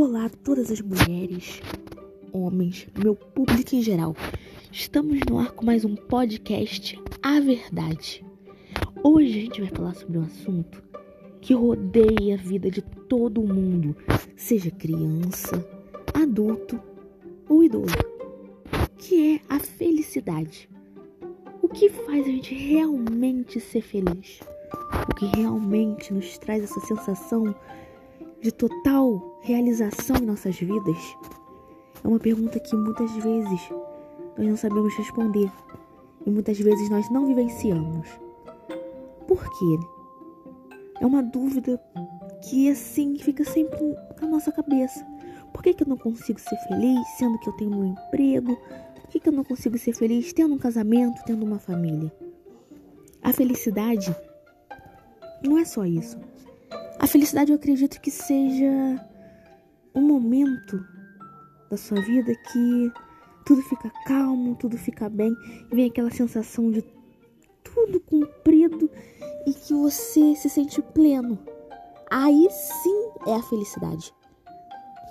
Olá todas as mulheres, homens, meu público em geral. Estamos no ar com mais um podcast A Verdade. Hoje a gente vai falar sobre um assunto que rodeia a vida de todo mundo, seja criança, adulto ou idoso, que é a felicidade. O que faz a gente realmente ser feliz? O que realmente nos traz essa sensação de total realização em nossas vidas? É uma pergunta que muitas vezes nós não sabemos responder e muitas vezes nós não vivenciamos. Por quê? É uma dúvida que assim fica sempre na nossa cabeça. Por que, que eu não consigo ser feliz sendo que eu tenho um emprego? Por que, que eu não consigo ser feliz tendo um casamento, tendo uma família? A felicidade não é só isso. A felicidade eu acredito que seja um momento da sua vida que tudo fica calmo, tudo fica bem e vem aquela sensação de tudo cumprido e que você se sente pleno. Aí sim é a felicidade.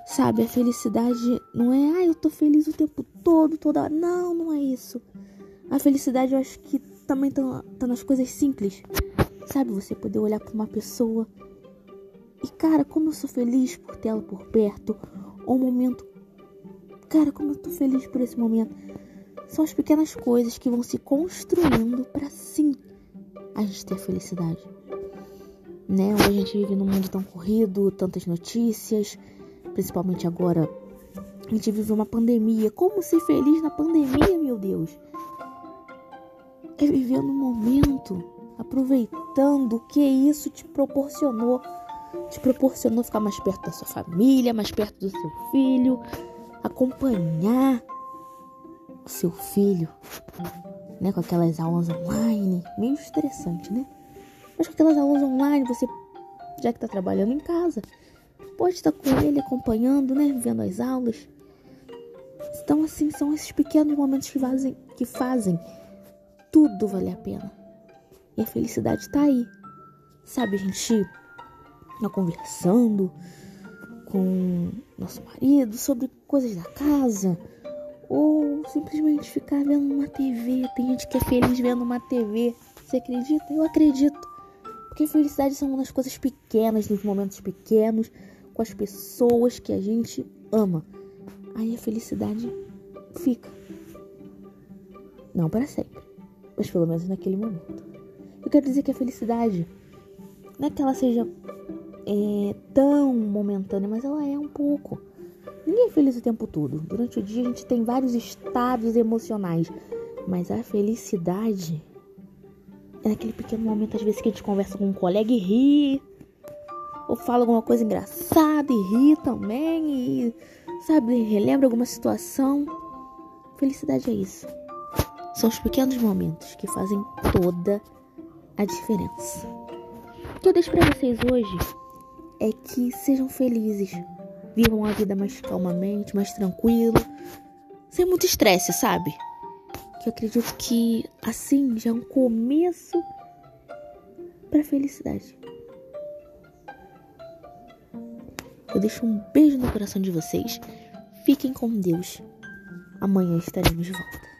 Sabe, a felicidade não é, ah, eu tô feliz o tempo todo, toda hora. Não, não é isso. A felicidade eu acho que também tá, tá nas coisas simples. Sabe, você poder olhar para uma pessoa e, cara, como eu sou feliz por tê-la por perto. Um momento. Cara, como eu tô feliz por esse momento. São as pequenas coisas que vão se construindo para sim a gente ter felicidade. Né? Hoje a gente vive num mundo tão corrido, tantas notícias, principalmente agora. A gente vive uma pandemia. Como ser feliz na pandemia, meu Deus? É viver no momento, aproveitando o que isso te proporcionou te proporcionou ficar mais perto da sua família, mais perto do seu filho, acompanhar o seu filho, né, com aquelas aulas online, meio estressante, né? Mas com aquelas aulas online, você já que está trabalhando em casa, pode estar com ele acompanhando, né, vendo as aulas. Então assim, são esses pequenos momentos que fazem que fazem tudo valer a pena. E a felicidade está aí. Sabe, gente conversando com nosso marido sobre coisas da casa ou simplesmente ficar vendo uma TV. Tem gente que é feliz vendo uma TV. Você acredita? Eu acredito. Porque felicidade são das coisas pequenas, nos momentos pequenos, com as pessoas que a gente ama. Aí a felicidade fica. Não para sempre, mas pelo menos naquele momento. Eu quero dizer que a felicidade não é que ela seja é, tão momentânea, mas ela é um pouco. Ninguém é feliz o tempo todo. Durante o dia a gente tem vários estados emocionais, mas a felicidade é naquele pequeno momento, às vezes, que a gente conversa com um colega e ri, ou fala alguma coisa engraçada e ri também, e sabe, relembra alguma situação. Felicidade é isso. São os pequenos momentos que fazem toda a diferença. O que eu deixo para vocês hoje é que sejam felizes, vivam a vida mais calmamente, mais tranquilo, sem muito estresse, sabe? Que eu acredito que assim já é um começo para felicidade. Eu deixo um beijo no coração de vocês. Fiquem com Deus. Amanhã estaremos de volta.